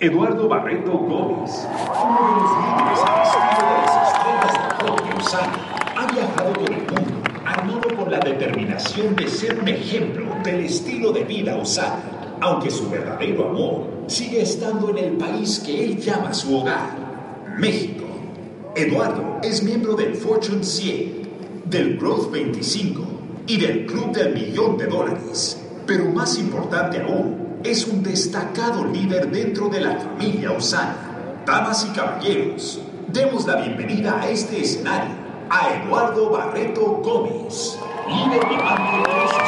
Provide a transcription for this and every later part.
Eduardo Barreto Gómez, uno de los líderes al de las estrellas de Usana, ha viajado por el mundo armado con la determinación de ser un ejemplo del estilo de vida usana, aunque su verdadero amor sigue estando en el país que él llama su hogar, México. Eduardo es miembro del Fortune 100, del Growth 25 y del Club del Millón de Dólares. Pero más importante aún, es un destacado líder dentro de la familia Osana. Damas y caballeros, demos la bienvenida a este escenario a Eduardo Barreto Gómez, líder de de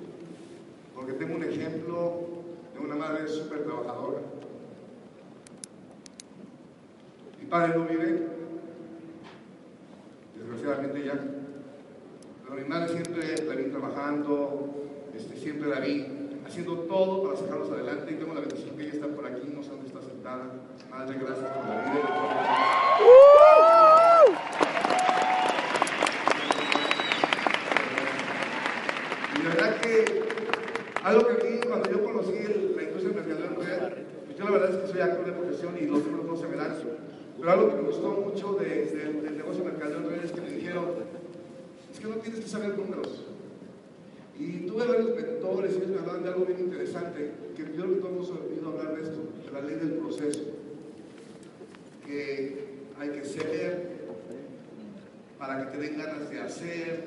porque tengo un ejemplo de una madre súper trabajadora. Mi padre no vive, desgraciadamente ya, pero mi madre siempre la vi trabajando, este, siempre la vi haciendo todo para sacarlos adelante y tengo la bendición que ella está por aquí, no sé dónde está sentada. Madre, gracias por la vida. Y la verdad que algo que a mí, cuando yo conocí la industria del mercadeo pues yo la verdad es que soy actor de profesión y los números no se me dan. Pero algo que me gustó mucho del negocio de mercadeo es que me dijeron, es que no tienes que saber números. Y tuve varios mentores y ellos me hablaban de algo bien interesante, que yo creo que todos hemos oído hablar de esto, de la ley del proceso, que hay que ser para que te den ganas de hacer,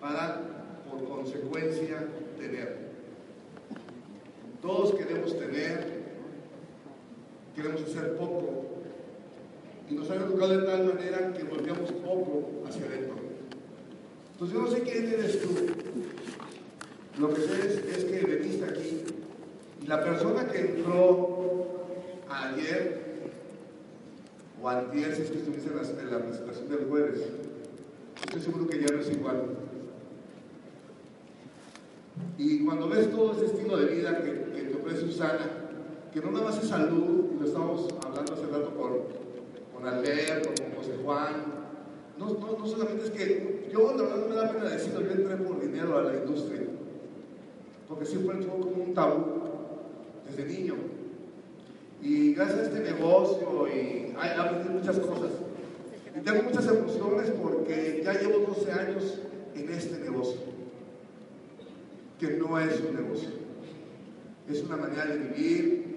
para, consecuencia, tener. Todos queremos tener, queremos hacer poco, y nos han educado de tal manera que volvemos poco hacia adentro. Pues yo no sé quién eres tú. Lo que sé es, que veniste aquí y la persona que entró ayer o antier, si es que estuviste en la, presentación del jueves, estoy seguro que ya no es igual. Y cuando ves todo ese estilo de vida que, te ofrece Susana, que no nada más es salud, y lo estábamos hablando hace rato con, con Albert, con José Juan, no, no, no solamente es que yo, la verdad, no me da pena decirlo, yo entré por dinero a la industria, porque siempre fue como un tabú desde niño. Y gracias a este negocio y hay aprendido muchas cosas. Y tengo muchas emociones porque ya llevo 12 años en este negocio, que no es un negocio, es una manera de vivir.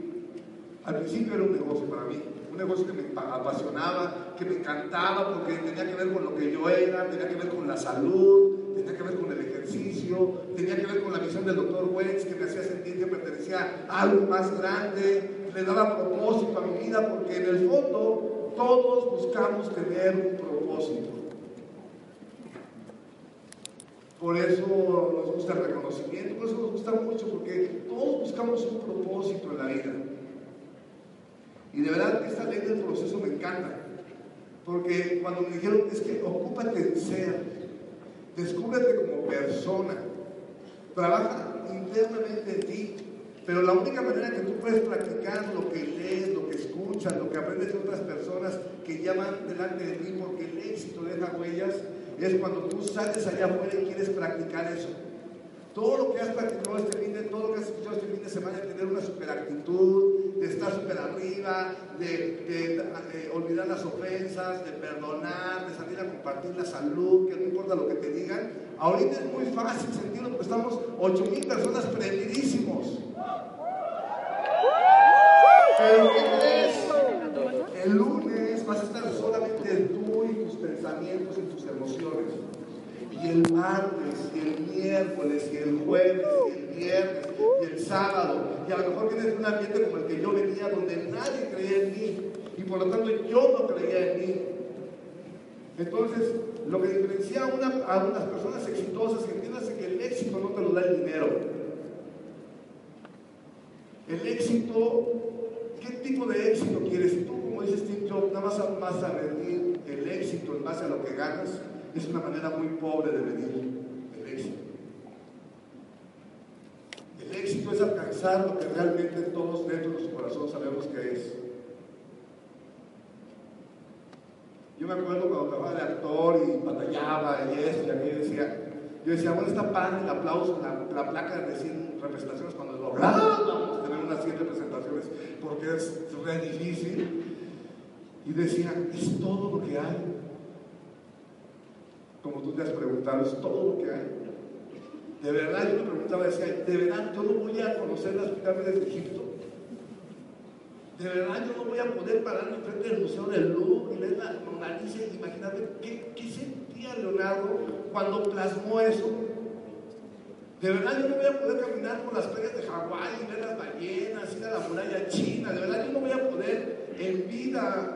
Al principio era un negocio para mí, un negocio que me apasionaba, que me encantaba porque tenía que ver con lo que yo era, tenía que ver con la salud, tenía que ver con el ejercicio, tenía que ver con la visión del doctor Wentz que me hacía sentir que pertenecía a algo más grande, le daba propósito a mi vida porque en el fondo todos buscamos tener un propósito. Por eso nos gusta el reconocimiento, por eso nos gusta mucho, porque todos buscamos un propósito en la vida. Y de verdad que esta ley del proceso me encanta. Porque cuando me dijeron, es que ocúpate en ser, descúbrete como persona, trabaja internamente en ti, pero la única manera que tú puedes practicar lo que lees, lo que escuchas, lo que aprendes de otras personas que ya van delante de ti, porque el éxito deja huellas, es cuando tú sales allá afuera y quieres practicar eso. Todo lo que has practicado este fin de, todo lo que has escuchado este fin de semana, tener una super actitud, de estar super arriba, de, olvidar las ofensas, de perdonar, de salir a compartir la salud, que no importa lo que te digan. Ahorita es muy fácil sentirlo porque estamos 8 mil personas prendidísimos. Pero. El lunes vas a estar solamente pensamientos y tus emociones y el martes, y el miércoles, y el jueves, y el viernes, y el sábado. Y a lo mejor tienes un ambiente como el que yo venía, donde nadie creía en mí, y por lo tanto yo no creía en mí. Entonces, lo que diferencia a, una, a unas personas exitosas, que entiendas que el éxito no te lo da el dinero. El éxito, ¿qué tipo de éxito quieres? Tú, como dices Steve Jobs, nada más vas a medir el éxito en base a lo que ganas, es una manera muy pobre de medir el éxito. El éxito es alcanzar lo que realmente todos dentro de su corazón sabemos que es. Yo me acuerdo cuando trabajaba de actor y batallaba y esto y aquello, decía, yo decía, bueno, está padre el aplauso, la, placa de 100 representaciones cuando logramos tener unas 100 representaciones porque es re difícil. Y decía, es todo lo que hay como tú te has preguntado, es todo lo que hay. De verdad, yo me preguntaba, decía, ¿de verdad yo no voy a conocer las pirámides de Egipto? De verdad yo no voy a poder pararme frente del Museo del Louvre y ver la Mona Lisa y qué, qué sentía Leonardo cuando plasmó eso. De verdad yo no voy a poder caminar por las playas de Hawái y ver las ballenas, ir a la muralla china. De verdad yo no voy a poder en vida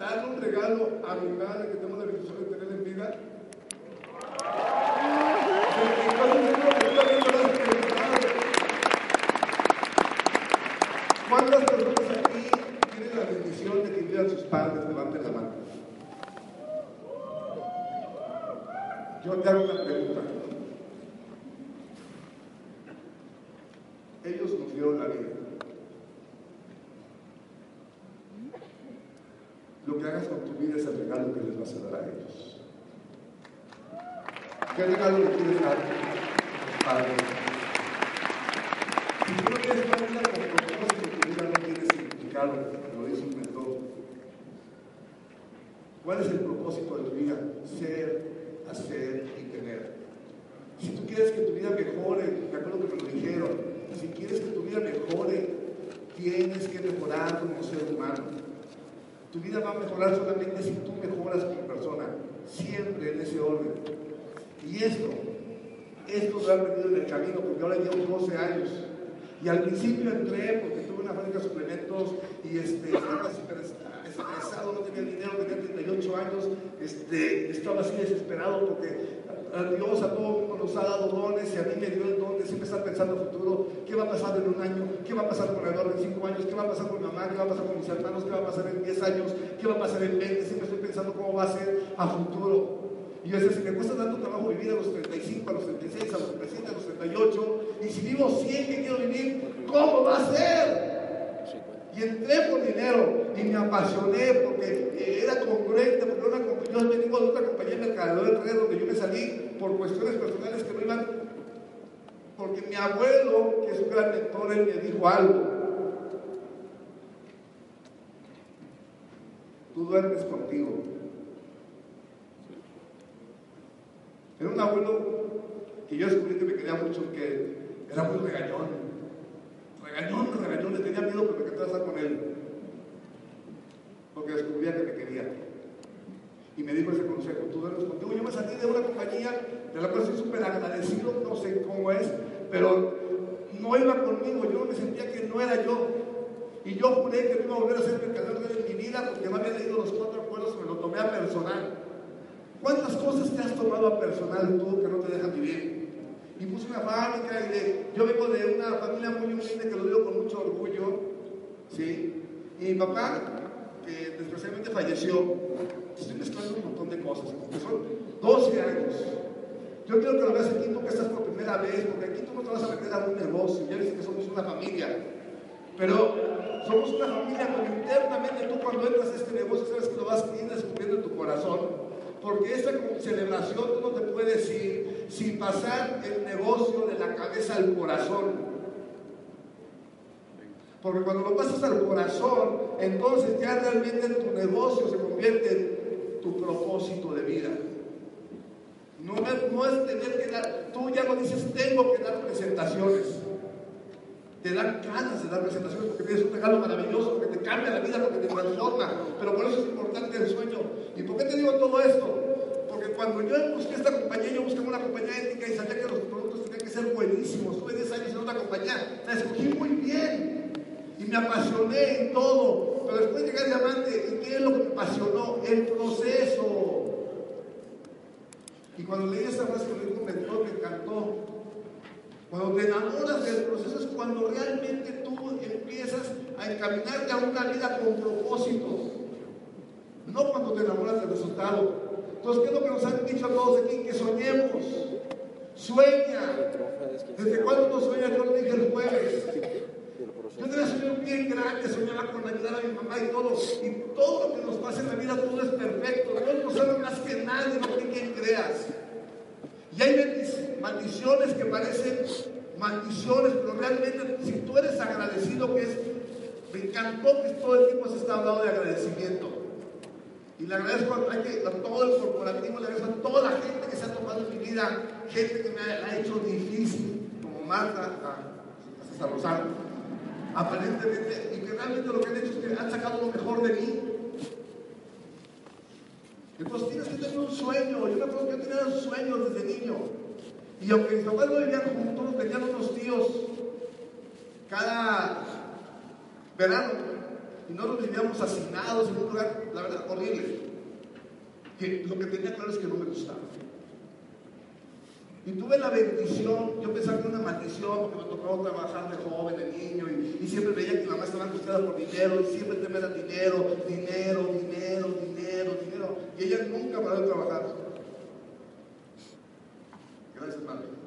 darle un regalo a mi madre que tengo la bendición de tener en vida ¿Cuántas personas aquí tienen la bendición de que vieran sus padres? Levanten la mano. Yo te hago una pregunta. Ellos nos dieron la vida. Lo que hagas con tu vida es el regalo que les vas a dar a ellos. ¿Qué regalo le quieres dar a los Si tú no tienes vida con propósito, tu vida no tiene significado, lo dice un mentor. ¿Cuál es el propósito de tu vida? Ser, hacer y tener. Si tú quieres que tu vida mejore, me acuerdo que me lo dijeron, si quieres que tu vida mejore, tienes que mejorar como ser humano. Tu vida va a mejorar solamente si tú mejoras como persona, siempre en ese orden. Y esto, esto lo han venido en el camino porque ahora llevo 12 años. Y al principio entré porque tuve una fábrica de suplementos y este, estaba estresado, no tenía dinero, tenía 38 años, este, estaba así desesperado porque Dios a todo el mundo nos ha dado dones y a mí me dio el don de siempre estar pensando en futuro, qué va a pasar en un año, qué va a pasar con Eduardo en 5 años, qué va a pasar con mi mamá, qué va a pasar con mis hermanos, qué va a pasar en 10 años, qué va a pasar en 20, siempre estoy pensando cómo va a ser a futuro. Y yo decía, si me cuesta tanto trabajo vivir a los 35, a los 36, a los 37, a los 38, y si vivo 100 que quiero vivir, ¿cómo va a ser? Y entré por dinero y me apasioné porque eh, era congruente, porque una, yo vengo de otra compañía de Mercadeo del Red donde yo me salí por cuestiones personales que no iban, porque mi abuelo, que es un gran mentor, él me dijo algo. Tú duermes contigo. Era un abuelo que yo descubrí que me quería mucho, que era muy regañón. Regañón, regañón, le tenía miedo porque me estar con él. Porque descubría que me quería. Y me dijo ese consejo, tú duermes contigo. Yo me salí de una compañía de la cual estoy súper agradecido, no sé cómo es, pero no iba conmigo, yo me sentía que no era yo. Y yo juré que no iba a volver a ser mercader en mi vida porque no había leído los cuatro acuerdos, me lo tomé a personal. ¿Cuántas cosas te has tomado a personal tú que no te dejan vivir? Y puse una fábrica y de, yo vengo de una familia muy humilde que lo digo con mucho orgullo, ¿sí? Y mi papá, que desgraciadamente falleció, estoy mezclando un montón de cosas, porque son 12 años. Yo quiero que lo veas aquí porque estás por primera vez, porque aquí tú no te vas a meter a un negocio, ya ves que somos una familia. Pero somos una familia, pero internamente tú cuando entras a este negocio sabes que lo vas a ir descubriendo en tu corazón. Porque esta celebración tú no te puedes ir sin pasar el negocio de la cabeza al corazón. Porque cuando lo pasas al corazón, entonces ya realmente tu negocio se convierte en tu propósito de vida. No, no es tener que dar, tú ya no dices tengo que dar presentaciones. Te dan ganas de dar presentaciones porque tienes un regalo maravilloso, porque te cambia la vida, porque te transforma. Pero por eso es importante el sueño. ¿Y por qué te digo todo esto? Cuando yo busqué esta compañía, yo busqué una compañía ética y sabía que los productos tenían que ser buenísimos. Tuve 10 años en otra compañía, la escogí muy bien y me apasioné en todo. Pero después llegué a diamante, ¿y qué es lo que me apasionó? El proceso. Y cuando leí esta frase me dijo mentor, me encantó. Cuando te enamoras del proceso es cuando realmente tú empiezas a encaminarte a una vida con propósitos. No cuando te enamoras del resultado. Entonces, ¿qué es lo que nos han dicho a todos aquí? Que soñemos. Sueña. ¿Desde cuándo no sueñas? Yo lo dije el jueves. Yo tenía sueños bien grande, soñaba con ayudar a mi mamá y todo. Y todo lo que nos pasa en la vida, todo es perfecto. Dios no sabe más que nadie lo que quien creas. Y hay maldiciones que parecen maldiciones, pero realmente si tú eres agradecido, que es, me encantó que todo el tiempo se está hablando de agradecimiento. Y le agradezco a, todo el corporativo, le agradezco a toda la gente que se ha tomado en mi vida, gente que me ha, hecho difícil, como Marta, a César Rosario, aparentemente, y que realmente lo que han hecho es que han sacado lo mejor de mí. Entonces tienes que tener un sueño. Yo me acuerdo que yo tenía un sueño desde niño. Y aunque mis papás no vivían juntos, tenían unos tíos cada verano. Y no nos vivíamos asignados en un lugar, la verdad, horrible. Que lo que tenía claro es que no me gustaba. Y tuve la bendición, yo pensaba que era una maldición porque me tocaba trabajar de joven, de niño, y, siempre veía que mi mamá estaba angustiada por dinero, y siempre era dinero, dinero, dinero, dinero, dinero. Y ella nunca paró de trabajar. Gracias, madre.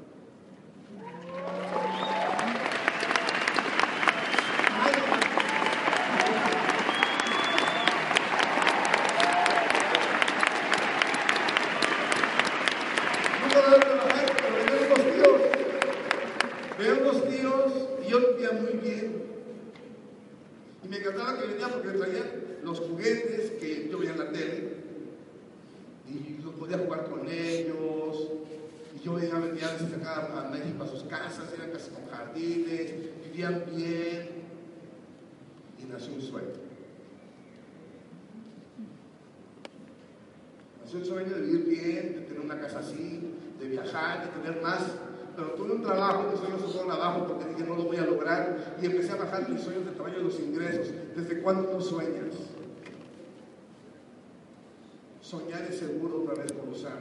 vivían bien y nació un sueño. Nació el sueño de vivir bien, de tener una casa así, de viajar, de tener más. Pero tuve un trabajo, mis sueños fueron abajo porque dije no lo voy a lograr y empecé a bajar mis sueños del tamaño de los ingresos. ¿Desde cuándo tú sueñas? Soñar es seguro otra vez por usar.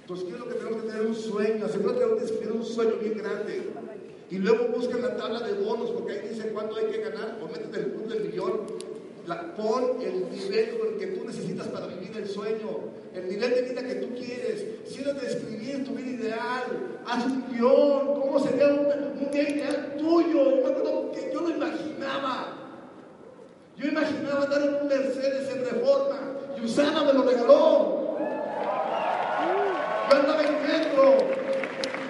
Entonces, ¿qué que tenemos que tener? Un sueño. Tenemos que escribir un sueño bien grande. Y luego busquen la tabla de bonos, porque ahí dice cuánto hay que ganar, o métete el punto del millón. pon el nivel con el que tú necesitas para vivir el sueño, el nivel de vida que tú quieres. Siéntate a escribir tu vida ideal, haz un guion, cómo sería un, un día ideal tuyo. Yo me acuerdo que yo lo imaginaba. Yo imaginaba andar en un Mercedes en reforma y Usana me lo regaló. Yo andaba en metro,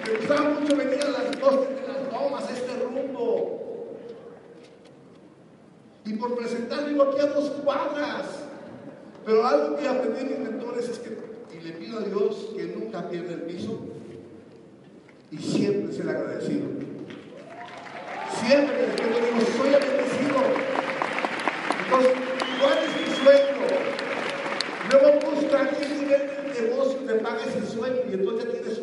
me gustaba mucho venir a las dos tomas este rumbo. Y por presentar, digo aquí a dos cuadras. Pero algo que aprendí en mis mentores es que, y le pido a Dios que nunca pierda el piso y siempre ser agradecido. Siempre que yo digo, soy agradecido. Entonces, ¿cuál es mi sueño? Luego busca qué nivel de negocio te paga ese sueño y entonces ya tienes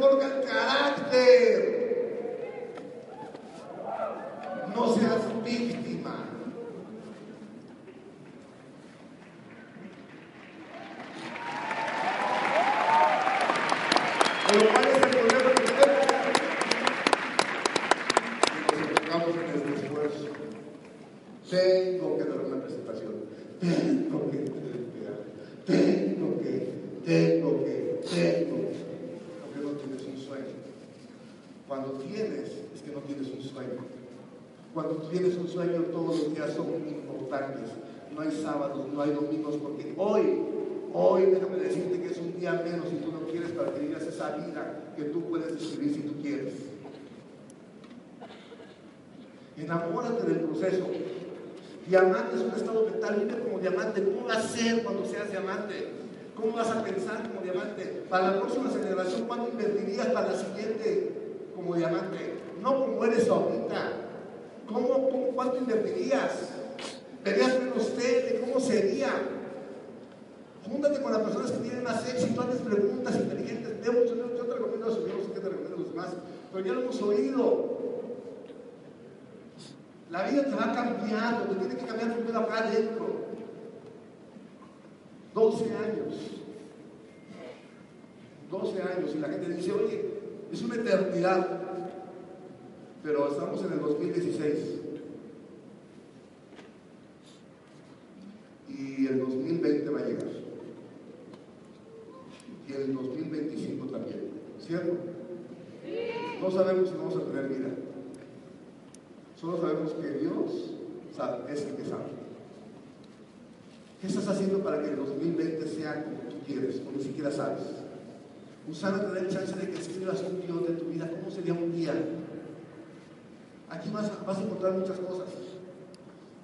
creer. No seas víctima. No hay domingos, porque hoy, hoy, déjame decirte que es un día menos si tú no quieres para que vivas esa vida que tú puedes describir si tú quieres. Enamórate del proceso. Diamante es un estado mental, vive como diamante. ¿Cómo vas a ser cuando seas diamante? ¿Cómo vas a pensar como diamante? Para la próxima generación, ¿cuánto invertirías para la siguiente como diamante? No como eres ahorita. ¿Cómo, cómo, cuánto invertirías? ¿Verías menos tele? ¿Cómo sería? Júntate con las personas que tienen más éxito, hazles preguntas inteligentes. De mucho, yo, te recomiendo yo no sé qué te recomiendo a los demás, pero ya lo hemos oído. La vida te va cambiando, te tiene que cambiar primero acá adentro. 12 años. 12 años. Y la gente dice, oye, es una eternidad. Pero estamos en el 2016. Y el 2020 va a llegar. Y el 2025 también. ¿Cierto? No sabemos si vamos a tener vida. Solo sabemos que Dios sabe, es el que sabe. ¿Qué estás haciendo para que el 2020 sea como tú quieres, o ni siquiera sabes? Usando te da chance de que escribas un guion de tu vida. ¿Cómo sería un día? Aquí vas, vas a encontrar muchas cosas.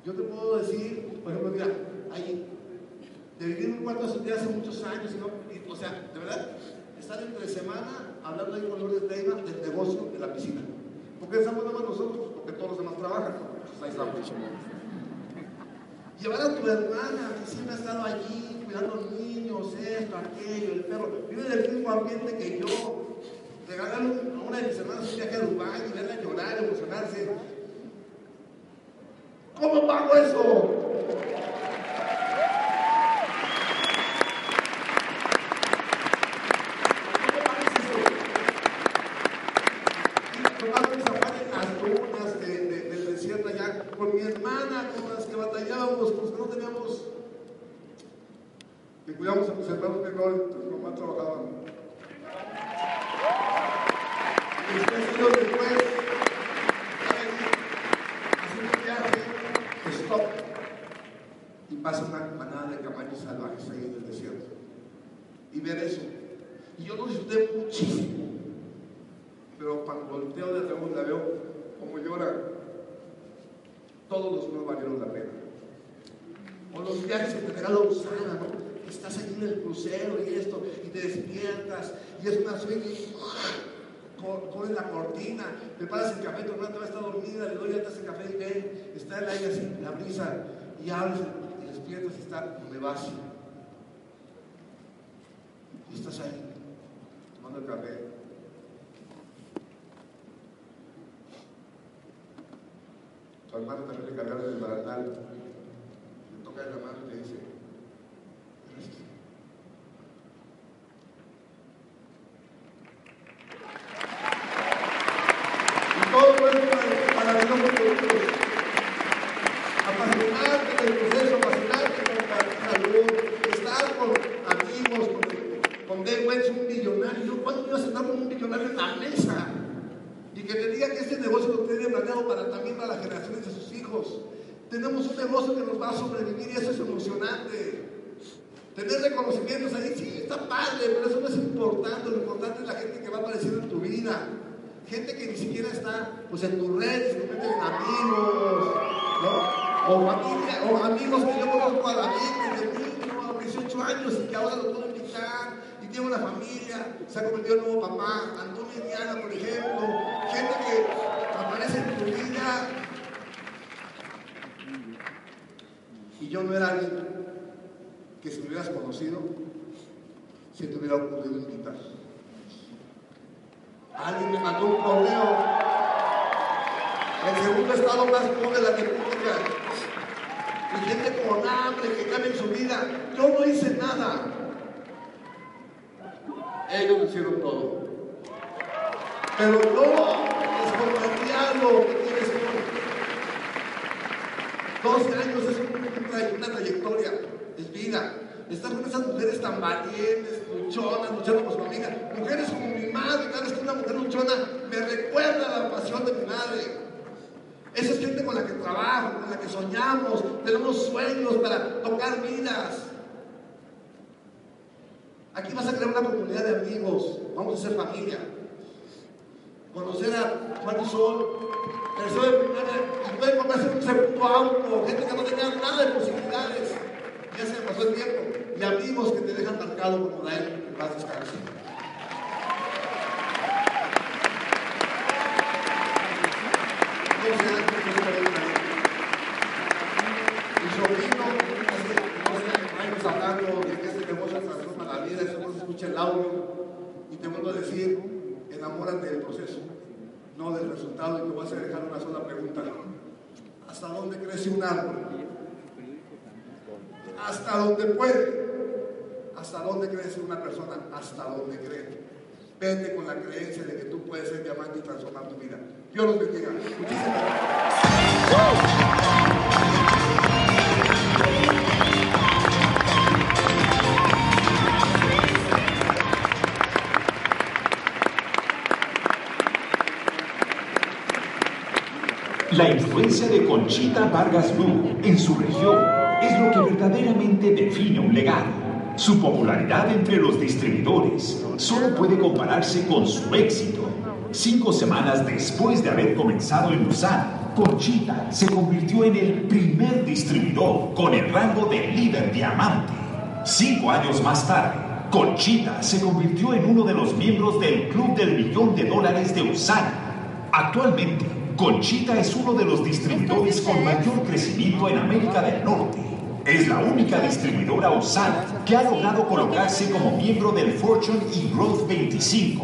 Yo te puedo decir, por ejemplo, mira, ahí, de vivir en un cuarto de hace muchos años, o sea, de verdad, estar entre semana hablando ahí con Lourdes Leiva del negocio de la piscina. ¿Por qué estamos nada más nosotros? Porque todos los demás trabajan. Pues ahí estamos. Llevar a tu hermana, que siempre ha estado allí, cuidando a los niños, esto, aquello, el perro, vive del mismo ambiente que yo. Regalarle a una de mis hermanas un viaje a Dubái y verla llorar, emocionarse. ¿Cómo pago eso? Estudiamos a los hermanos los. Crucero y esto, y te despiertas, y es una sueño, y co- corres la cortina, preparas el café, tu hermana todavía está dormida, le doy ya ese café y ven, está el aire así, la brisa, y abres y despiertas y está donde vas. Y estás ahí, tomando el café. Tu hermano también le cargaron el barandal. Le toca la mano y te dice, "Gracias". Y todo esto para, para que no me preocupes. Apasionarte del proceso, apasionarte con la estar con amigos, con, con Wells, un millonario. ¿Cuándo ibas a estar con un millonario en la mesa? Y que te diga que este negocio lo tiene planeado para, también para las generaciones de sus hijos. Tenemos un negocio que nos va a sobrevivir y eso es emocionante. Tener reconocimientos ahí, sí, está padre, pero eso no es importante. Lo importante es la gente que va apareciendo en tu vida. Gente que ni siquiera está pues, en tus redes, se convierten en amigos, ¿no? O familia, o amigos que yo conozco a David desde niño, a los 18 años y que ahora lo puedo invitar y tiene una familia, se ha convertido en nuevo papá, Antonio y Diana, por ejemplo, gente que aparece en tu vida. Y yo no era alguien que si me hubieras conocido, si te hubiera ocurrido invitar. Alguien me mandó un correo. El segundo estado más pobre de la República. Y gente con hambre que cambia en su vida. Yo no hice nada. Ellos hicieron todo. Pero yo les algo que tienes tú. 12 años es una trayectoria, es vida. Estar con esas mujeres tan valientes, luchonas, luchando por su familia. Mujeres como mi madre, cada vez que una mujer luchona me recuerda la pasión de mi madre. Esa es gente con la que trabajo, con la que soñamos, tenemos sueños para tocar vidas. Aquí vas a crear una comunidad de amigos, vamos a ser familia. Conocer a Juan Sol, tercero de primaria, y pueden comprarse un segundo auto, gente que no tenía nada de posibilidades. Ya se me pasó el tiempo. Y amigos que te dejan marcado como Dael, que vas a descansar. Mi sobrino, hace 12 años hablando de que este negocio transforma la vida, eso no se escucha el audio. Y te vuelvo a decir, enamórate del proceso, no del resultado. Y te voy a dejar una sola pregunta. ¿Hasta dónde crece un árbol? Hasta donde puede. ¿Hasta dónde crece una persona? Hasta donde cree. Vete con la creencia de que tú puedes ser diamante y transformar tu vida. Dios los bendiga. Muchísimas gracias. La influencia de Conchita Vargas Lugo en su región es lo que verdaderamente define un legado. Su popularidad entre los distribuidores solo puede compararse con su éxito. Cinco semanas después de haber comenzado en Busan, Conchita se convirtió en el primer distribuidor con el rango de líder diamante. Cinco años más tarde, Conchita se convirtió en uno de los miembros del Club del Millón de Dólares de Usana. Actualmente, Conchita es uno de los distribuidores con mayor crecimiento en América del Norte. Es la única distribuidora usana que ha logrado colocarse como miembro del Fortune y Growth 25,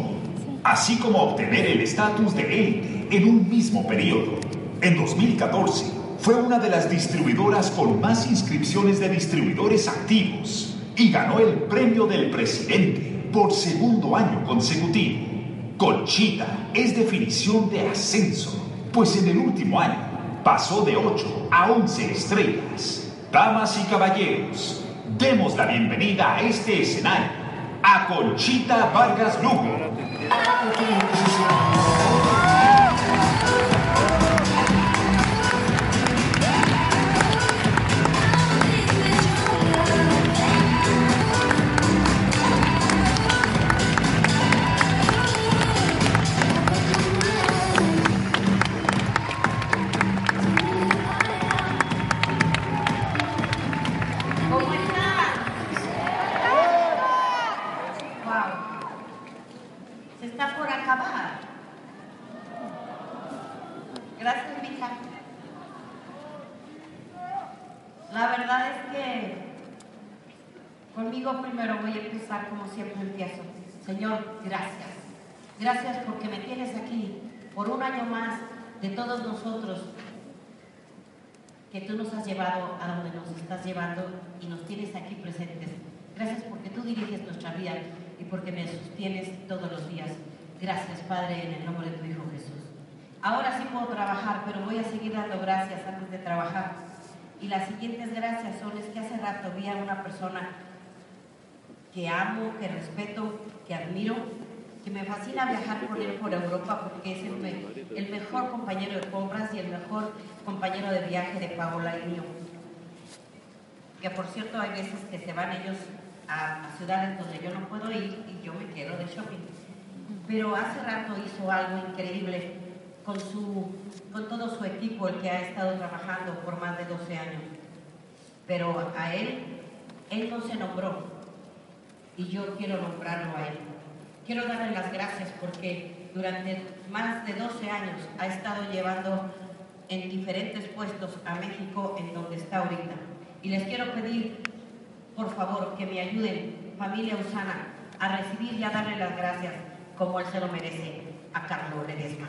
así como obtener el estatus de élite en un mismo periodo. En 2014, fue una de las distribuidoras con más inscripciones de distribuidores activos y ganó el premio del presidente por segundo año consecutivo. Conchita es definición de ascenso, pues en el último año pasó de 8 a 11 estrellas. Damas y caballeros, demos la bienvenida a este escenario a Conchita Vargas Lugo. Gracias. Gracias porque me tienes aquí por un año más de todos nosotros que tú nos has llevado a donde nos estás llevando y nos tienes aquí presentes. Gracias porque tú diriges nuestra vida y porque me sostienes todos los días. Gracias, Padre, en el nombre de tu Hijo Jesús. Ahora sí puedo trabajar, pero voy a seguir dando gracias antes de trabajar. Y las siguientes gracias son es que hace rato vi a una persona que amo, que respeto, que admiro, que me fascina viajar con él por Europa porque es el, me- el mejor compañero de compras y el mejor compañero de viaje de Paola y mío. Que por cierto hay veces que se van ellos a, a ciudades donde yo no puedo ir y yo me quedo de shopping. Pero hace rato hizo algo increíble con, su, con todo su equipo, el que ha estado trabajando por más de 12 años. Pero a él, él no se nombró, y yo quiero nombrarlo a él. Quiero darle las gracias porque durante más de 12 años ha estado llevando en diferentes puestos a México en donde está ahorita. Y les quiero pedir, por favor, que me ayuden, familia Usana, a recibir y a darle las gracias como él se lo merece a Carlos Ledesma.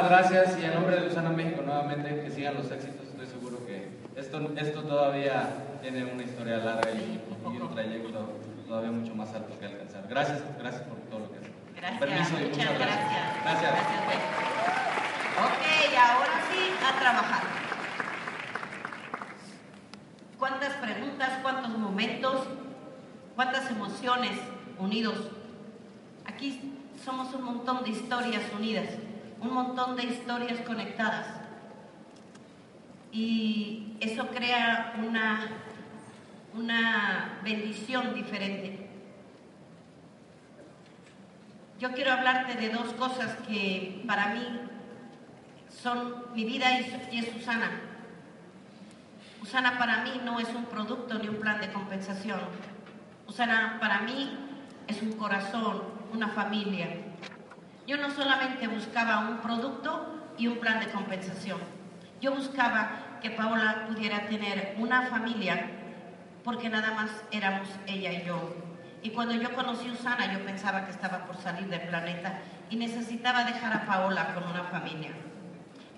gracias y en nombre de Usana México nuevamente que sigan los éxitos. Estoy seguro que esto, esto todavía tiene una historia larga y, un trayecto todavía mucho más alto que alcanzar. Gracias, gracias por todo lo que hacen. Gracias, Permiso y muchas, gracias. Gracias. gracias ok, ahora sí a trabajar. ¿Cuántas preguntas, cuántos momentos, cuántas emociones unidos? Aquí somos un montón de historias unidas un montón de historias conectadas. Y eso crea una, una bendición diferente. Yo quiero hablarte de dos cosas que para mí son mi vida y es Susana. Susana para mí no es un producto ni un plan de compensación. Susana para mí es un corazón, una familia, yo no solamente buscaba un producto y un plan de compensación, yo buscaba que Paola pudiera tener una familia porque nada más éramos ella y yo. Y cuando yo conocí a Usana, yo pensaba que estaba por salir del planeta y necesitaba dejar a Paola con una familia.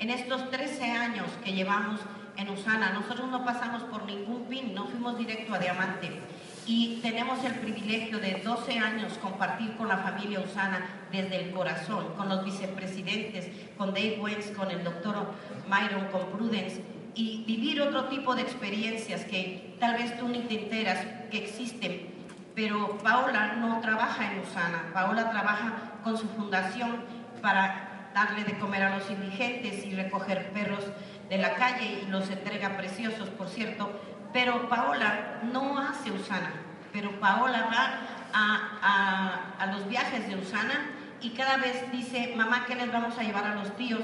En estos 13 años que llevamos en Usana, nosotros no pasamos por ningún pin, no fuimos directo a diamante y tenemos el privilegio de 12 años compartir con la familia Usana desde el corazón, con los vicepresidentes, con Dave Wentz, con el doctor Myron, con Prudence, y vivir otro tipo de experiencias que tal vez tú ni te enteras que existen. Pero Paola no trabaja en Usana, Paola trabaja con su fundación para darle de comer a los indigentes y recoger perros de la calle y los entrega preciosos, por cierto, pero Paola no hace Usana, pero Paola va a, los viajes de Usana y cada vez dice, mamá, ¿qué les vamos a llevar a los tíos?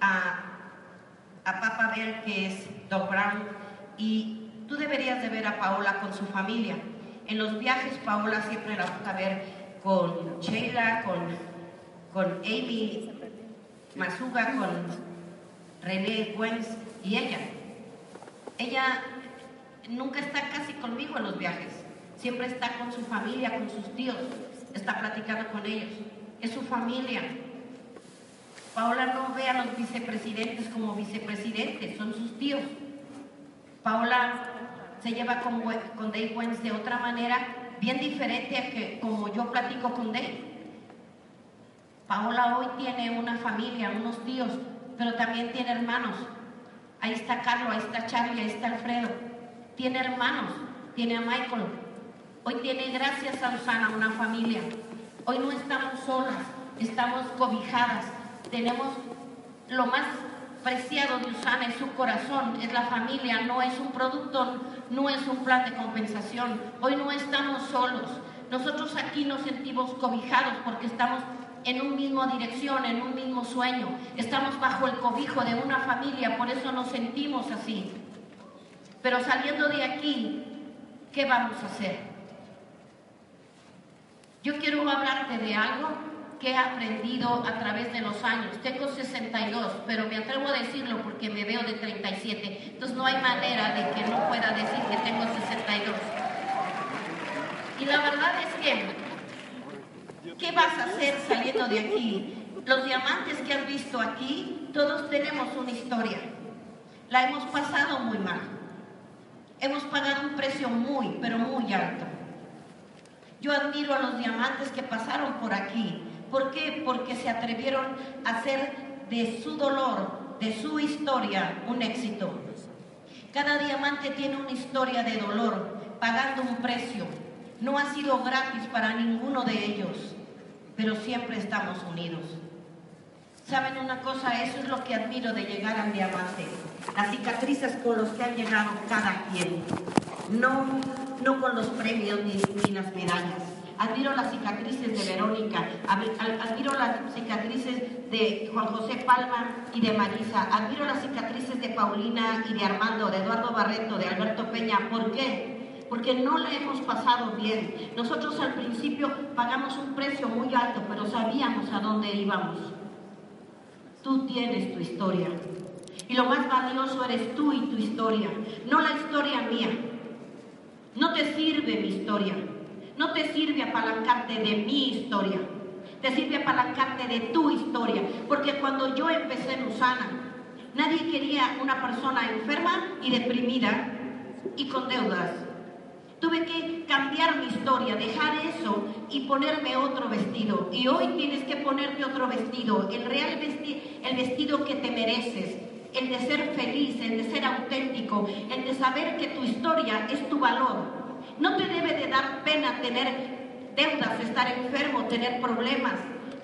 A, a Papa Bell, que es Doc Brown, y tú deberías de ver a Paola con su familia. En los viajes Paola siempre la vas a ver con Sheila, con, con Amy Masuga, con René Güenz y ella. Ella nunca está casi conmigo en los viajes. Siempre está con su familia, con sus tíos, está platicando con ellos. Es su familia. Paola no ve a los vicepresidentes como vicepresidentes, son sus tíos. Paola se lleva con, con Dave Wentz de otra manera, bien diferente a que como yo platico con Dave. Paola hoy tiene una familia, unos tíos, pero también tiene hermanos. Ahí está Carlos, ahí está Charlie, ahí está Alfredo. Tiene hermanos, tiene a Michael. Hoy tiene, gracias a Usana, una familia. Hoy no estamos solas, estamos cobijadas. Tenemos lo más preciado de Usana es su corazón, es la familia, no es un producto, no es un plan de compensación. Hoy no estamos solos. Nosotros aquí nos sentimos cobijados porque estamos en un mismo dirección, en un mismo sueño. Estamos bajo el cobijo de una familia, por eso nos sentimos así. Pero saliendo de aquí, ¿qué vamos a hacer? Yo quiero hablarte de algo que he aprendido a través de los años. Tengo 62, pero me atrevo a decirlo porque me veo de 37. Entonces no hay manera de que no pueda decir que tengo 62. Y la verdad es que, ¿qué vas a hacer saliendo de aquí? Los diamantes que has visto aquí, todos tenemos una historia. La hemos pasado muy mal. Hemos pagado un precio muy, pero muy alto. Yo admiro a los diamantes que pasaron por aquí, ¿Por qué? Porque se atrevieron a hacer de su dolor, de su historia, un éxito. Cada diamante tiene una historia de dolor, pagando un precio. No ha sido gratis para ninguno de ellos, pero siempre estamos unidos. ¿Saben una cosa? Eso es lo que admiro de llegar al diamante. Las cicatrices con los que han llegado cada quien. No, no con los premios ni, ni las medallas admiro las cicatrices de Verónica, admiro las cicatrices de Juan José Palma y de Marisa, admiro las cicatrices de Paulina y de Armando, de Eduardo Barreto, de Alberto Peña. ¿Por qué? Porque no la hemos pasado bien. Nosotros al principio pagamos un precio muy alto, pero sabíamos a dónde íbamos. Tú tienes tu historia. Y lo más valioso eres tú y tu historia, no la historia mía. No te sirve mi historia. No te sirve apalancarte de mi historia, te sirve apalancarte de tu historia. Porque cuando yo empecé en Usana, nadie quería una persona enferma y deprimida y con deudas. Tuve que cambiar mi historia, dejar eso y ponerme otro vestido. Y hoy tienes que ponerte otro vestido, el real vestido, el vestido que te mereces, el de ser feliz, el de ser auténtico, el de saber que tu historia es tu valor, no te debe de dar pena tener deudas, estar enfermo, tener problemas.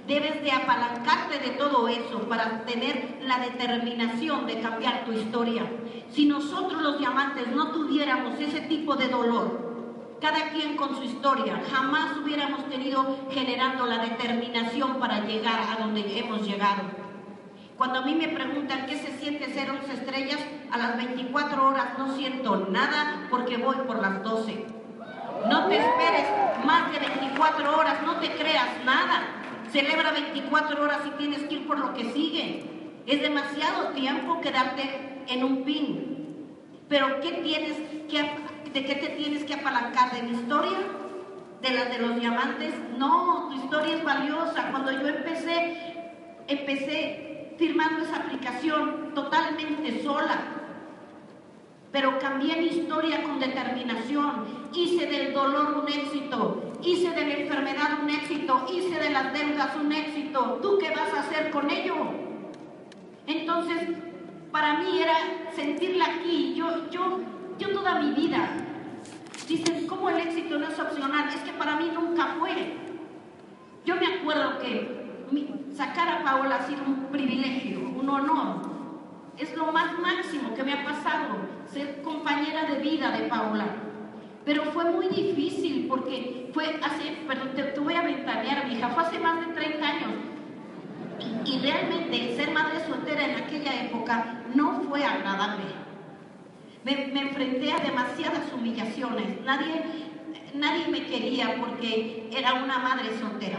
Debes de apalancarte de todo eso para tener la determinación de cambiar tu historia. Si nosotros los diamantes no tuviéramos ese tipo de dolor, cada quien con su historia, jamás hubiéramos tenido generando la determinación para llegar a donde hemos llegado. Cuando a mí me preguntan qué se siente ser 11 estrellas, a las 24 horas no siento nada porque voy por las 12. No te esperes más de 24 horas, no te creas nada. Celebra 24 horas y tienes que ir por lo que sigue. Es demasiado tiempo quedarte en un pin. Pero ¿qué tienes que, ¿de qué te tienes que apalancar? ¿De mi historia? ¿De la de los diamantes? No, tu historia es valiosa. Cuando yo empecé, empecé firmando esa aplicación totalmente sola pero cambié mi historia con determinación. Hice del dolor un éxito, hice de la enfermedad un éxito, hice de las deudas un éxito. ¿Tú qué vas a hacer con ello? Entonces, para mí era sentirla aquí. Yo, yo, yo toda mi vida. Dicen, ¿cómo el éxito no es opcional? Es que para mí nunca fue. Yo me acuerdo que sacar a Paola ha sido un privilegio, un honor. Es lo más máximo que me ha pasado ser compañera de vida de Paula. Pero fue muy difícil porque fue hace, perdón, te, voy a ventanear, mi hija, fue hace más de 30 años. Y, realmente ser madre soltera en aquella época no fue agradable. Me, enfrenté a demasiadas humillaciones. Nadie, nadie me quería porque era una madre soltera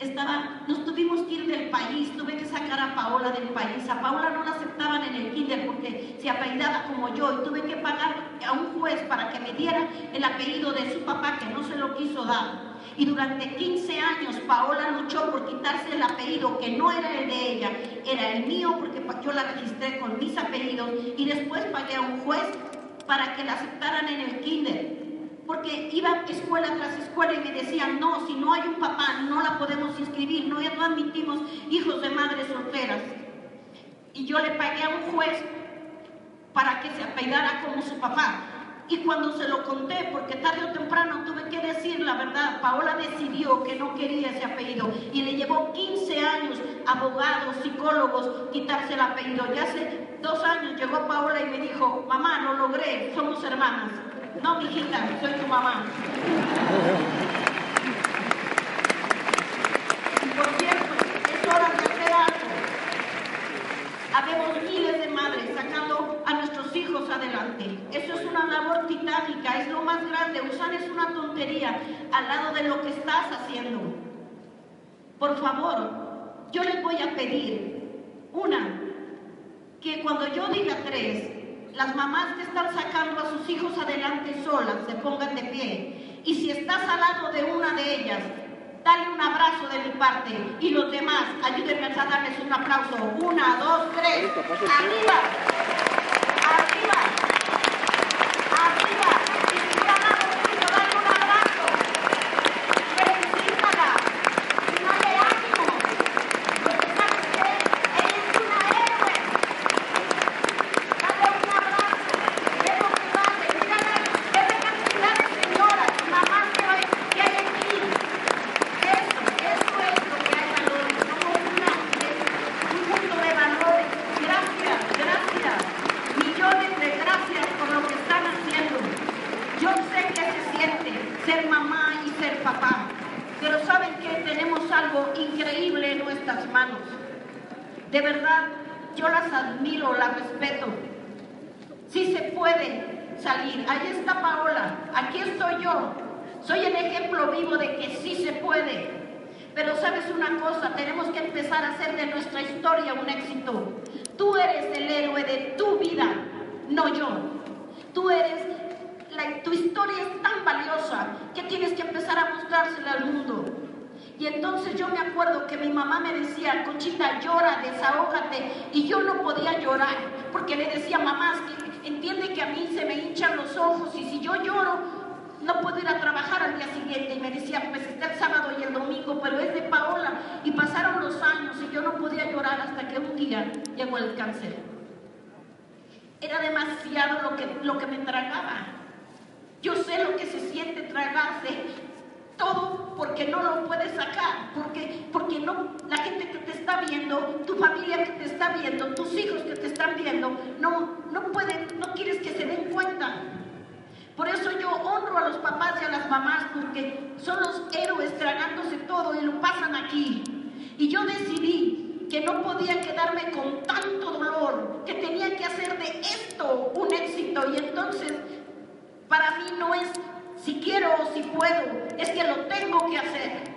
estaba, nos tuvimos que ir del país, tuve que sacar a Paola del país. A Paola no la aceptaban en el kinder porque se apellidaba como yo y tuve que pagar a un para que me diera el apellido de su papá, que no se lo quiso dar. Y durante 15 años Paola luchó por quitarse el apellido que no era el de ella, era el mío porque yo la registré con mis apellidos y después pagué a un juez para que la aceptaran en el kinder. Porque iba escuela tras escuela y me decían, no, si no hay un papá, no la podemos inscribir, no, no admitimos hijos de madres solteras. Y yo le pagué a un juez para que se apellidara como su papá. Y cuando se lo conté, porque tarde o temprano tuve que decir la verdad, Paola decidió que no quería ese apellido y le llevó 15 años, abogados, psicólogos, quitarse el apellido. Ya hace dos años llegó Paola y me dijo, mamá, lo logré, somos hermanas. No, mi hijita, soy tu mamá. Y por cierto, es hora de hacer algo. Habemos miles de madres sacando a nuestros hijos adelante. Eso es una labor titánica, es lo más grande. Usar es una tontería al lado de lo que estás haciendo. Por favor, yo les voy a pedir, una, que cuando yo diga tres, las mamás que están sacando a sus hijos adelante solas se pongan de pie. Y si estás al lado de una de ellas, dale un abrazo de mi parte. Y los demás, ayúdenme a darles un aplauso. Una, dos, tres. Arriba. Arriba. la respeto. Sí se puede salir. Ahí está Paola, aquí estoy yo. Soy el ejemplo vivo de que sí se puede. Pero sabes una cosa, tenemos que empezar a hacer de nuestra historia un éxito. Tú eres el héroe de tu vida, no yo. Tú eres, la, tu historia es tan valiosa que tienes que empezar a mostrársela al mundo y yo no podía llorar porque le decía, mamá, entiende que a mí se me hinchan los ojos y si yo lloro no puedo ir a trabajar al día siguiente. Y me decía, pues está el sábado y el domingo, pero es de Paola. Y pasaron los años y yo no podía llorar hasta que un día llegó el cáncer. Era demasiado lo que, lo que me tragaba. Yo sé lo que se siente tragarse todo porque no lo puedes sacar, porque, porque no, la gente que te está viendo, tu familia que te está viendo, tus hijos que te están viendo, no, no pueden, no quieres que se den cuenta. Por eso yo honro a los papás y a las mamás, porque son los héroes tragándose todo y lo pasan aquí. Y yo decidí que no podía quedarme con tanto dolor, que tenía que hacer de esto un éxito. Y entonces, para mí no es si quiero o si puedo, es que lo tengo que hacer.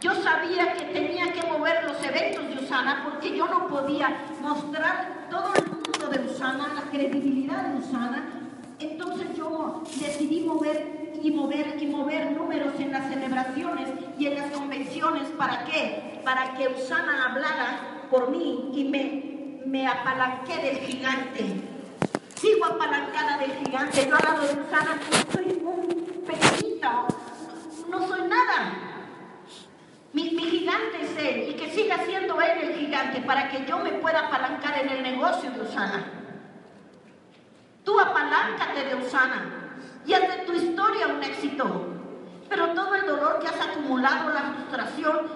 Yo sabía que tenía que mover los eventos de Usana porque yo no podía mostrar todo el mundo de Usana, la credibilidad de Usana. Entonces yo decidí mover y mover y mover números en las celebraciones y en las convenciones. ¿Para qué? Para que Usana hablara por mí y me, me apalanqué del gigante Sigo apalancada del gigante. Yo lado de Susana soy un pequeñita. No soy nada. Mi, gigante es él y que siga siendo él el gigante para que yo me pueda apalancar en el negocio de Usana. Tú apaláncate de Usana y haz de tu historia un éxito. Pero todo el dolor que has acumulado, la frustración,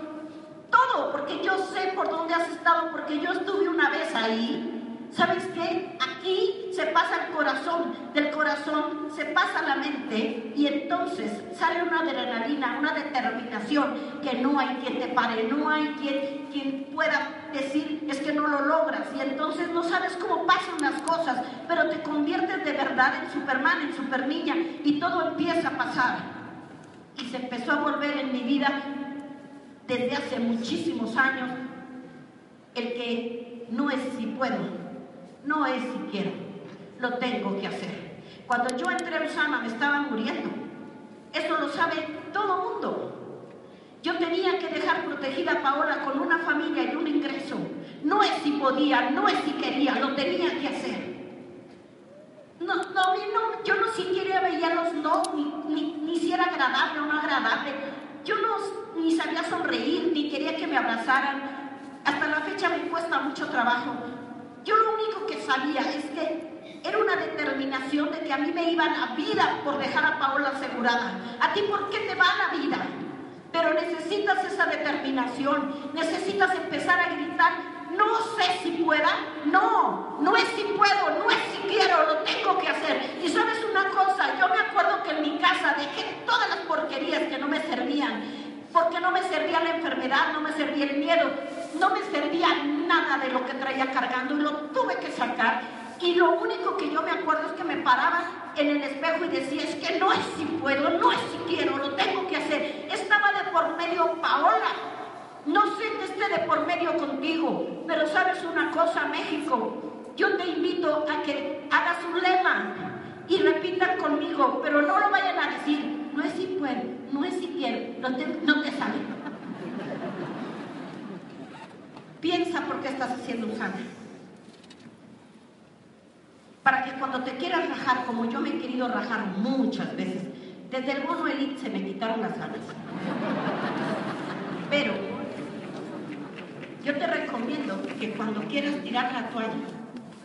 todo, porque yo sé por dónde has estado, porque yo estuve una vez ahí ¿Sabes qué? Aquí se pasa el corazón, del corazón se pasa la mente y entonces sale una adrenalina, una determinación que no hay quien te pare, no hay quien, quien pueda decir es que no lo logras y entonces no sabes cómo pasan las cosas, pero te conviertes de verdad en Superman, en Super Niña y todo empieza a pasar. Y se empezó a volver en mi vida desde hace muchísimos años el que no es si puedo, no es si quiero, lo tengo que hacer. Cuando yo entré a Usama me estaba muriendo. Eso lo sabe todo mundo. Yo tenía que dejar protegida a Paola con una familia y un ingreso. No es si podía, no es si quería, lo tenía que hacer. No, no, no yo no siquiera veía los no, ni, ni, si era agradable o no agradable. Yo no, ni sabía sonreír, ni quería que me abrazaran. Hasta la fecha me cuesta mucho trabajo. Yo lo único que sabía es que era una determinación de que a mí me iba la vida por dejar a Paola asegurada. ¿A ti por qué te va la vida? Pero necesitas esa determinación, necesitas empezar a gritar, no sé si pueda, no, no es si puedo, no es si quiero, lo tengo que hacer. Y sabes una cosa, yo me acuerdo que en mi casa dejé todas las porquerías que no me servían, porque no me servía la enfermedad, no me servía el miedo, no me servía nada de lo que traía cargando y lo tuve que sacar. Y lo único que yo me acuerdo es que me paraba en el espejo y decía, es que no es si puedo, no es si quiero, lo tengo que hacer. Estaba de por medio Paola. No sé que esté de por medio contigo, pero sabes una cosa, México, yo te invito a que hagas un lema y repitan conmigo, pero no lo vayan a decir, no es si puedo, no es si quiero, no te, no te sale. Piensa por qué estás haciendo un sangre. Para que cuando te quieras rajar, como yo me he querido rajar muchas veces, desde el bono elite se me quitaron las ganas. Pero yo te recomiendo que cuando quieras tirar la toalla,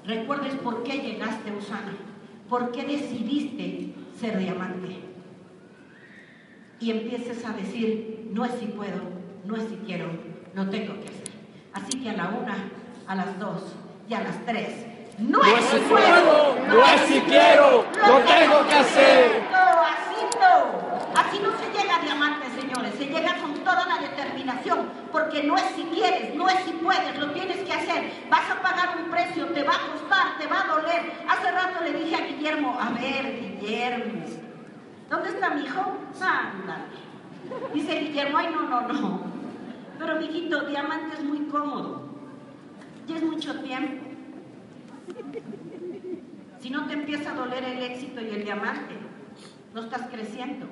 recuerdes por qué llegaste a Usana, por qué decidiste ser diamante. Y empieces a decir, no es si puedo, no es si quiero, lo tengo que hacer. Así que a la una, a las dos y a las tres. No, es si puedo, no es si quiero, lo tengo que hacer. Así no. Así no se llega a diamante, señores. Se llega con toda la determinación. Porque no es si quieres, no es si puedes, lo tienes que hacer. Vas a pagar un precio, te va a costar, te va a doler. Hace rato le dije a Guillermo, a ver, Guillermo, ¿dónde está mi hijo? Ándale. Dice Guillermo, ay, no, no, no. Pero, mijito, diamante es muy cómodo. Y es mucho tiempo. Si no te empieza a doler el éxito y el diamante, no estás creciendo.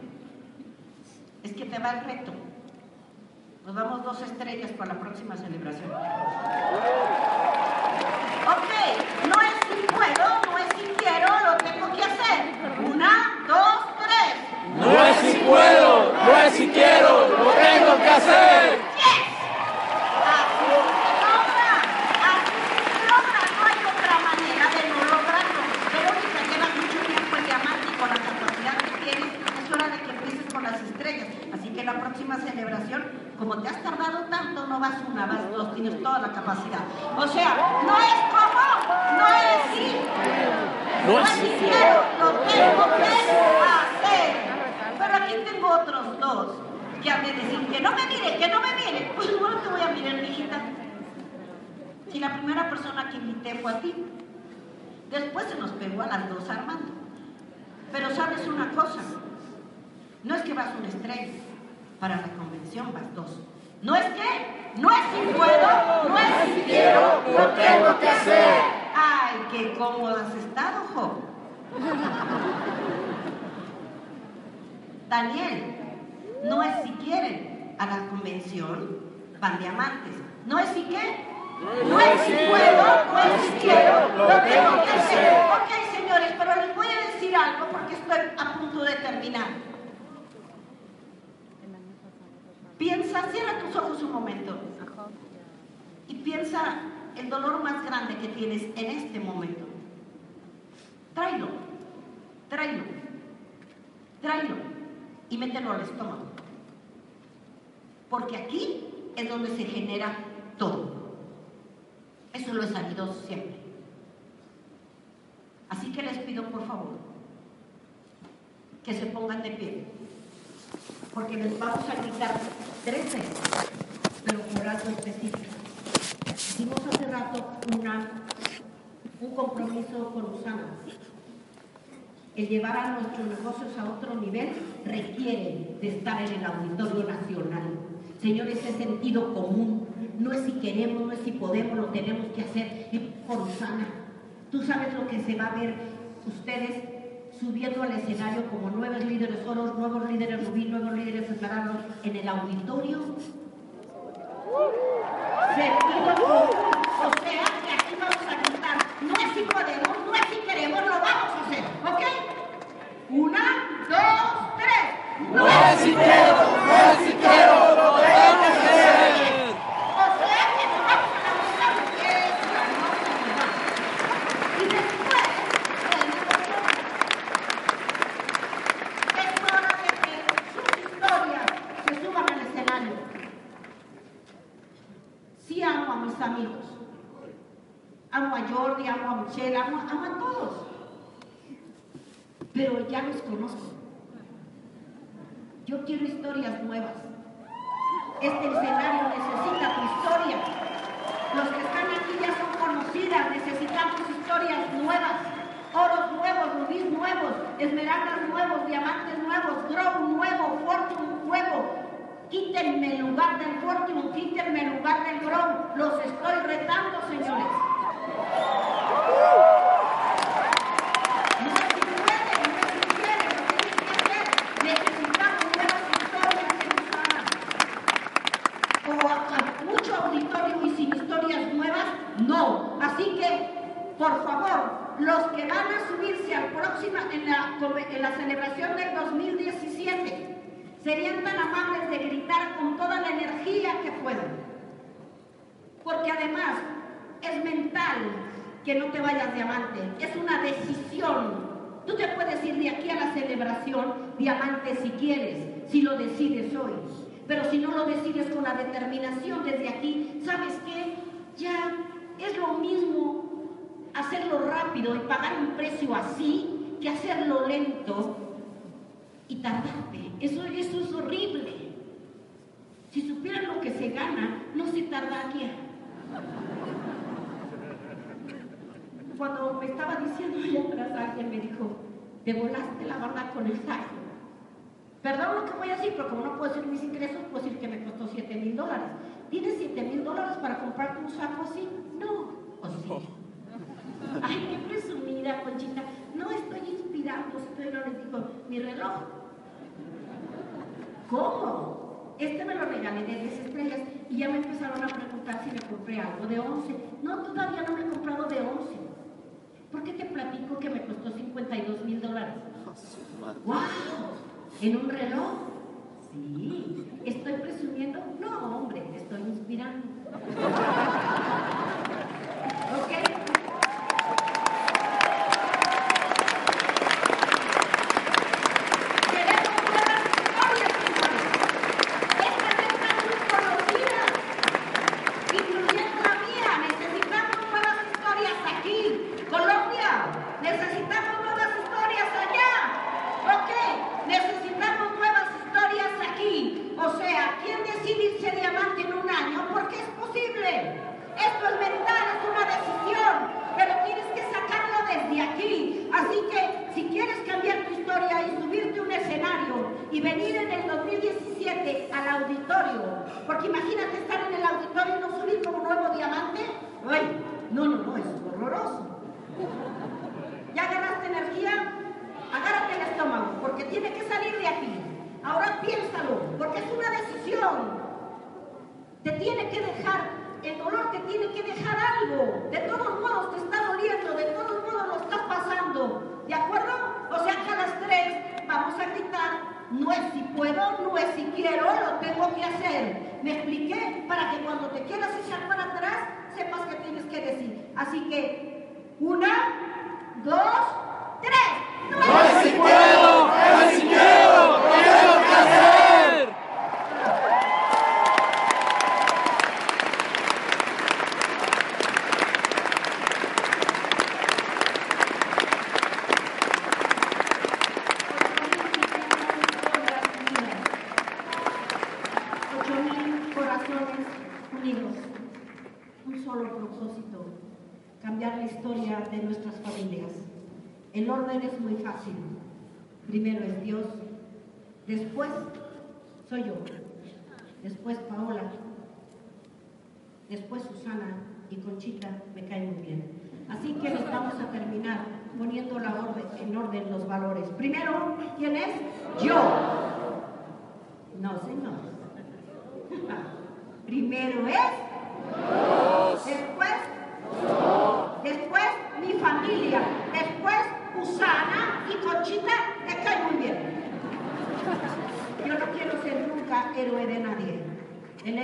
Es que te va el reto. Nos damos dos estrellas para la próxima celebración. Ok, no es si puedo, no es si quiero, lo tengo que hacer. Una, dos, tres. No es si no es si quiero, lo tengo que hacer. celebración, como te has tardado tanto, no vas una, vas dos, tienes toda la capacidad. O sea, no es como, no es si, no es si quiero, lo tengo que. Tengo otros dos que han de decir que no me mire, que no me mire. Pues no te voy a mirar, hijita. Si la primera persona que invité fue a ti, después se nos pegó a las dos Armando. Pero sabes una cosa, no es que vas una estrella, para la convención vas dos. No es que, no es si puedo, no es si quiero, lo tengo que hacer. Ay, qué cómodo has estado, Job. Daniel, no es si quieren a la convención, van diamantes. No es si qué, no es si puedo, no es si quiero, lo tengo que hacer. Ok, señores, pero les voy a decir algo porque estoy a punto de terminar. Piensa, cierra tus ojos un momento. Y piensa el dolor más grande que tienes en este momento. Tráelo, tráelo, tráelo y mételo al estómago. Porque aquí es donde se genera todo. Eso lo he sabido siempre. Así que les pido por favor que se pongan de pie porque les vamos a gritar tres veces, pero por algo específico. Hicimos hace rato una, un compromiso con Usana. Llevar a nuestros negocios a otro nivel requiere de estar en el Auditorio Nacional. Señores, es sentido común. No es si queremos, no es si podemos, lo tenemos que hacer. Y por Usana, tú sabes lo que se va a ver ustedes subiendo al escenario como nuevos líderes oros, nuevos líderes rubí, nuevos líderes esmeraldas en el auditorio. Que no es si podemos, no es si queremos, lo vamos a hacer, ¿ok? Una, dos, tres no es si quiero, lo tengo que hacer. O sea que nos vamos a la mesa porque es la hermosa verdad. Y después, es hora de que sus historias se suban al escenario. Sí amo a mis amigos. Amo a Jordi, amo a Michelle, amo, amo a todos. Pero ya los conozco. Yo quiero historias nuevas. Este escenario necesita tu historia. Los que están aquí ya son conocidas, necesitamos historias nuevas, oros nuevos, rubíes nuevos, esmeraldas nuevos, diamantes nuevos, grow nuevo, fortune nuevo. Quítenme el lugar del fortune, quítenme el lugar del grow. Los estoy retando, señores. No es si pueden, no es si quieren, lo tienen que hacer. Necesitamos nuevas historias en Usana o a, a mucho auditorio y sin historias nuevas, no. Así que, por favor, los que van a subirse al próxima, en la, en la celebración del 2017, serían tan amables de gritar con toda la energía que puedan. Porque además es mental que no te vayas diamante, es una decisión. Tú te puedes ir de aquí a la celebración diamante si quieres, si lo decides hoy. Pero si no lo decides con la determinación desde aquí, ¿sabes qué? Ya es lo mismo hacerlo rápido y pagar un precio así que hacerlo lento y tardarte. Eso, eso es horrible. Si supieran lo que se gana, no se tardaría. Cuando me estaba diciendo allá atrás, alguien me dijo, te volaste la barda con el saco. Perdón lo que voy a decir, pero como no puedo decir mis ingresos, puedo decir que me costó 7 mil dólares. ¿Tienes 7 mil dólares para comprarte un saco así? No. ¿O sí? Ay, qué presumida, Conchita. No estoy inspirando, estoy, no les digo, mi reloj. ¿Cómo? Este me lo regalé de 10 estrellas y ya me empezaron a preguntar si me compré algo de 11. No, todavía no me he comprado de 11. ¿Por qué te platico que me costó 52 mil dólares? ¡Wow! ¿En un reloj? Sí. ¿Estoy presumiendo? No, hombre, estoy inspirando. ¿Ok? Queremos nuevas historias, señores. Esta está muy conocida, incluyendo la mía. Necesitamos nuevas historias aquí. Colombia, necesitamos nuevas historias allá. ¿Ok? Necesitamos nuevas historias aquí. O sea, ¿quién decide irse diamante en un año? Porque es posible. Esto es mental, es una decisión, pero tienes que sacarlo desde aquí. Así que si quieres cambiar tu historia y subirte a un escenario y venir en el 2017 al auditorio, porque imagínate estar en el auditorio y no subir como nuevo diamante. Ay, no, no, no, es horroroso. ¿Ya ganaste energía? Agárrate el estómago, porque tiene que salir de aquí. Ahora piénsalo, porque es una decisión. Te tiene que dejar, el dolor te tiene que dejar algo. De todos modos te está doliendo, de todos modos lo estás pasando. ¿De acuerdo? O sea que a las tres vamos a gritar, no es si puedo, no es si quiero, lo tengo que hacer. ¿Me expliqué? Para que cuando te quieras echar para atrás, sepas qué tienes que decir. Así que, una, dos, tres. No es si puedo, no es si quiero, cambiar la historia de nuestras familias. El orden es muy fácil. Primero es Dios, después soy yo, después Paola, después Susana y Conchita me caen muy bien. Así que nos vamos a terminar poniendo la orden, en orden los valores. Primero, ¿quién es? Yo. No, señores. Primero es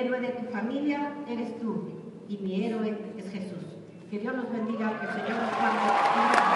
héroe de tu familia eres tú y mi héroe es Jesús. Que Dios los bendiga, que el Señor los guarde.